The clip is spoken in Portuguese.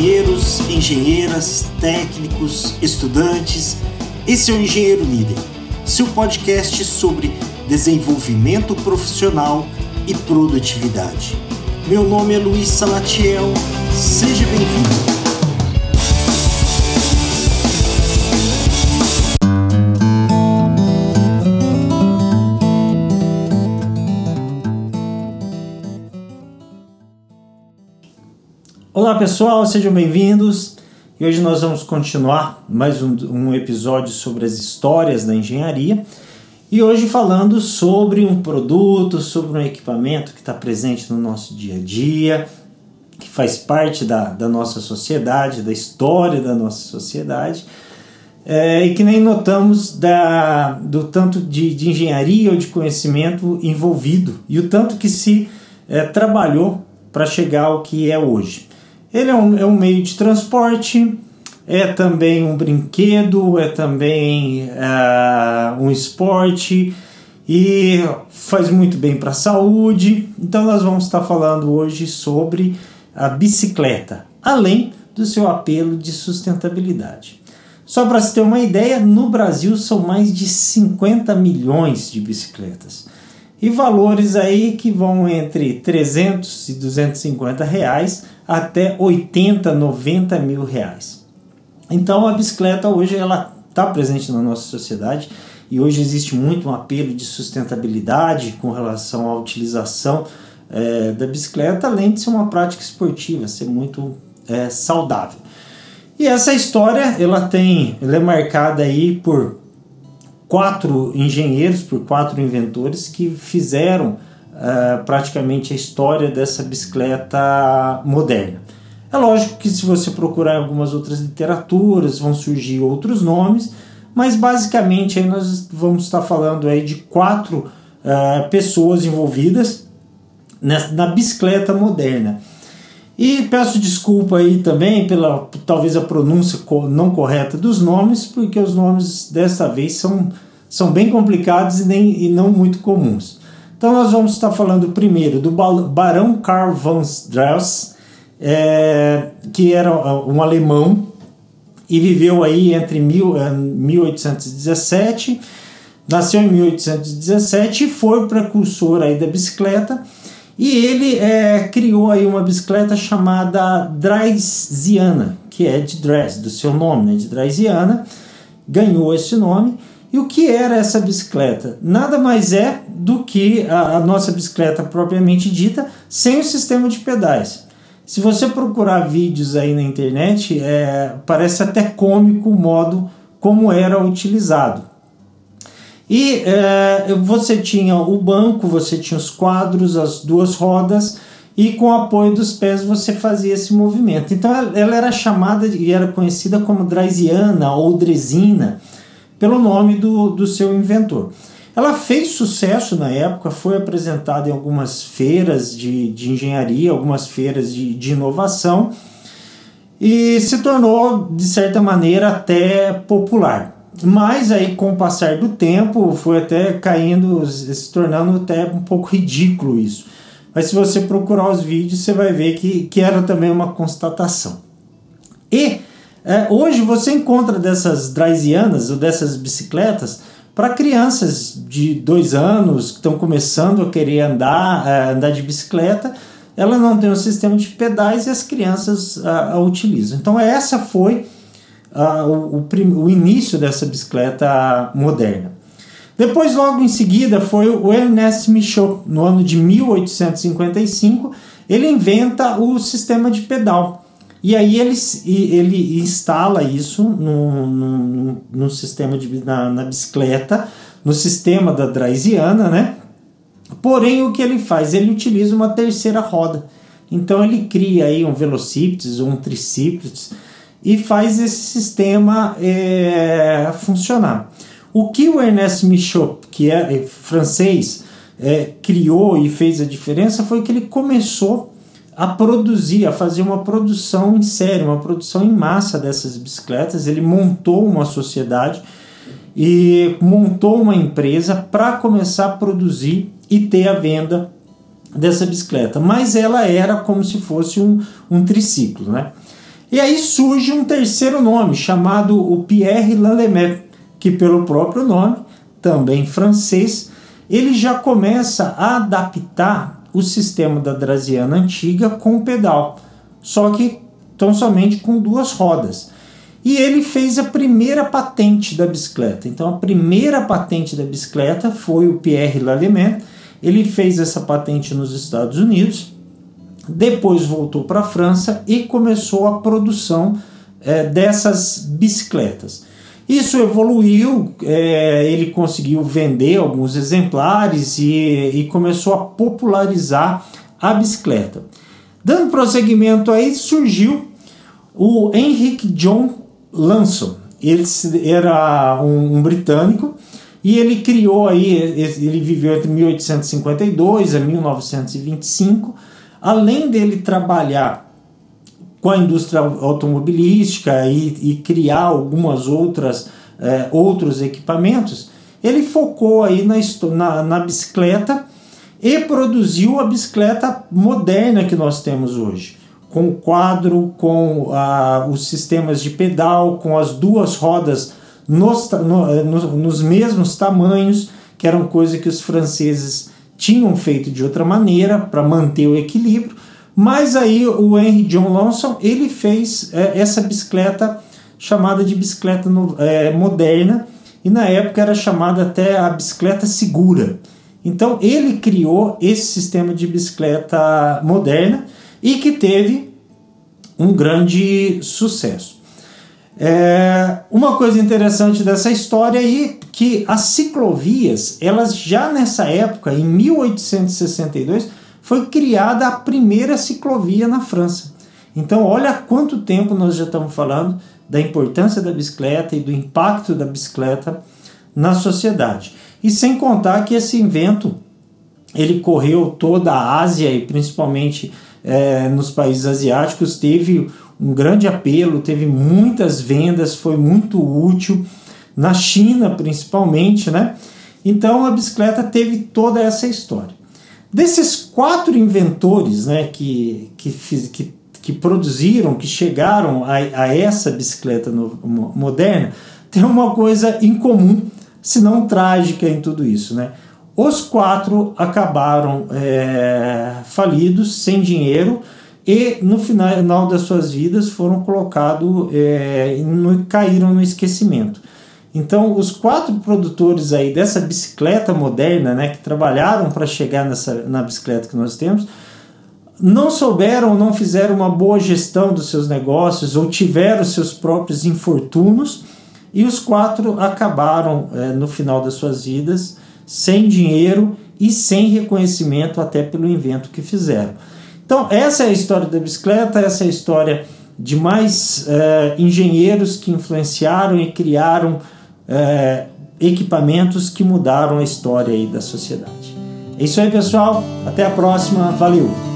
engenheiros, engenheiras, técnicos, estudantes. Esse é o Engenheiro Líder, seu podcast sobre desenvolvimento profissional e produtividade. Meu nome é Luiz Salatiel, seja bem-vindo. Olá pessoal, sejam bem-vindos. E hoje nós vamos continuar mais um, um, episódio sobre as histórias da engenharia. E hoje falando sobre um produto, sobre um equipamento que está presente no nosso dia a dia, que faz parte da, da nossa sociedade, da história da nossa sociedade, é, e que nem notamos da, do tanto de, de, engenharia ou de conhecimento envolvido e o tanto que se é, trabalhou para chegar ao que é hoje. Ele é um, é um meio de transporte, é também um brinquedo, é também uh, um esporte e faz muito bem para a saúde. Então, nós vamos estar falando hoje sobre a bicicleta, além do seu apelo de sustentabilidade. Só para se ter uma ideia, no Brasil são mais de 50 milhões de bicicletas e valores aí que vão entre 300 e 250 reais até 80, 90 mil reais. Então a bicicleta hoje ela está presente na nossa sociedade e hoje existe muito um apelo de sustentabilidade com relação à utilização é, da bicicleta, além de ser uma prática esportiva, ser muito é, saudável. E essa história ela tem, ela é marcada aí por quatro engenheiros, por quatro inventores que fizeram uh, praticamente a história dessa bicicleta moderna. É lógico que se você procurar algumas outras literaturas vão surgir outros nomes, mas basicamente aí nós vamos estar falando aí de quatro uh, pessoas envolvidas nessa, na bicicleta moderna. E peço desculpa aí também pela talvez a pronúncia não correta dos nomes, porque os nomes dessa vez são, são bem complicados e, nem, e não muito comuns. Então nós vamos estar falando primeiro do Barão Karl von Strauss, é, que era um alemão e viveu aí entre mil, 1817, eh, nasceu em 1817 e foi precursor aí da bicicleta e ele é, criou aí uma bicicleta chamada Draisiana, que é de Dres, do seu nome, né, de Draisiana, ganhou esse nome. E o que era essa bicicleta? Nada mais é do que a, a nossa bicicleta propriamente dita, sem o sistema de pedais. Se você procurar vídeos aí na internet, é, parece até cômico o modo como era utilizado. E é, você tinha o banco, você tinha os quadros, as duas rodas, e com o apoio dos pés você fazia esse movimento. Então ela era chamada e era conhecida como Draisiana ou Dresina, pelo nome do, do seu inventor. Ela fez sucesso na época, foi apresentada em algumas feiras de, de engenharia, algumas feiras de, de inovação e se tornou, de certa maneira, até popular. Mas aí, com o passar do tempo, foi até caindo, se tornando até um pouco ridículo isso. Mas se você procurar os vídeos, você vai ver que, que era também uma constatação. E é, hoje você encontra dessas draisianas ou dessas bicicletas para crianças de dois anos que estão começando a querer andar, é, andar de bicicleta. Ela não tem um sistema de pedais e as crianças a, a utilizam. Então essa foi uh, o, o, o, início dessa bicicleta moderna. Depois, logo em seguida, foi o Ernest Michaud, no ano de 1855, ele inventa o sistema de pedal. E aí ele, ele instala isso no, no, no sistema de, na, na, bicicleta, no sistema da Draisiana, né? Porém, o que ele faz? Ele utiliza uma terceira roda. Então ele cria aí um velocípedes ou um tricípedes e faz esse sistema é, funcionar. O que o Ernest Michaud, que é, é francês, é, criou e fez a diferença foi que ele começou a produzir, a fazer uma produção em série, uma produção em massa dessas bicicletas. Ele montou uma sociedade e montou uma empresa para começar a produzir e ter a venda dessa bicicleta. Mas ela era como se fosse um, um triciclo, né? E aí surge um terceiro nome, chamado o Pierre Lallemais, que pelo próprio nome, também francês, ele já começa a adaptar o sistema da Draziana antiga com pedal, só que tão somente com duas rodas. E ele fez a primeira patente da bicicleta. Então, a primeira patente da bicicleta foi o Pierre Lallemais. Ele fez essa patente nos Estados Unidos, depois voltou para a França e começou a produção é, dessas bicicletas. Isso evoluiu, é, ele conseguiu vender alguns exemplares e, e começou a popularizar a bicicleta. Dando prosseguimento aí, surgiu o Henrik John Lanson. Ele era um, um britânico e ele criou aí, ele viveu entre 1852 a 1925. Além dele trabalhar com a indústria automobilística e, e criar algumas outras é, outros equipamentos, ele focou aí na, na, na bicicleta e produziu a bicicleta moderna que nós temos hoje com o quadro, com ah, os sistemas de pedal, com as duas rodas nos, no, no, nos mesmos tamanhos, que eram coisa que os franceses tinham feito de outra maneira para manter o equilíbrio. Mas aí o Henry John Lawson ele fez é, essa bicicleta chamada de bicicleta no, é, moderna e na época era chamada até a bicicleta segura. Então ele criou esse sistema de bicicleta moderna e que teve um grande sucesso. É, uma coisa interessante dessa história aí que as ciclovias, elas já nessa época, em 1862, foi criada a primeira ciclovia na França. Então, olha quanto tempo nós já estamos falando da importância da bicicleta e do impacto da bicicleta na sociedade. E sem contar que esse invento ele correu toda a Ásia e principalmente é, nos países asiáticos, teve um grande apelo, teve muitas vendas, foi muito útil, na China principalmente, né? Então a bicicleta teve toda essa história. Desses quatro inventores né, que, que, que, que produziram, que chegaram a, a essa bicicleta no, moderna, tem uma coisa em comum, se não trágica em tudo isso. Né? Os quatro acabaram é, falidos, sem dinheiro, e no final das suas vidas foram colocados, é, no, caíram no esquecimento. Então, os quatro produtores aí dessa bicicleta moderna, né, que trabalharam para chegar nessa, na bicicleta que nós temos, não souberam, não fizeram uma boa gestão dos seus negócios ou tiveram seus próprios infortúnios e os quatro acabaram é, no final das suas vidas sem dinheiro e sem reconhecimento até pelo invento que fizeram. Então, essa é a história da bicicleta, essa é a história de mais é, engenheiros que influenciaram e criaram é, equipamentos que mudaram a história aí da sociedade. É isso aí, pessoal. Até a próxima. Valeu!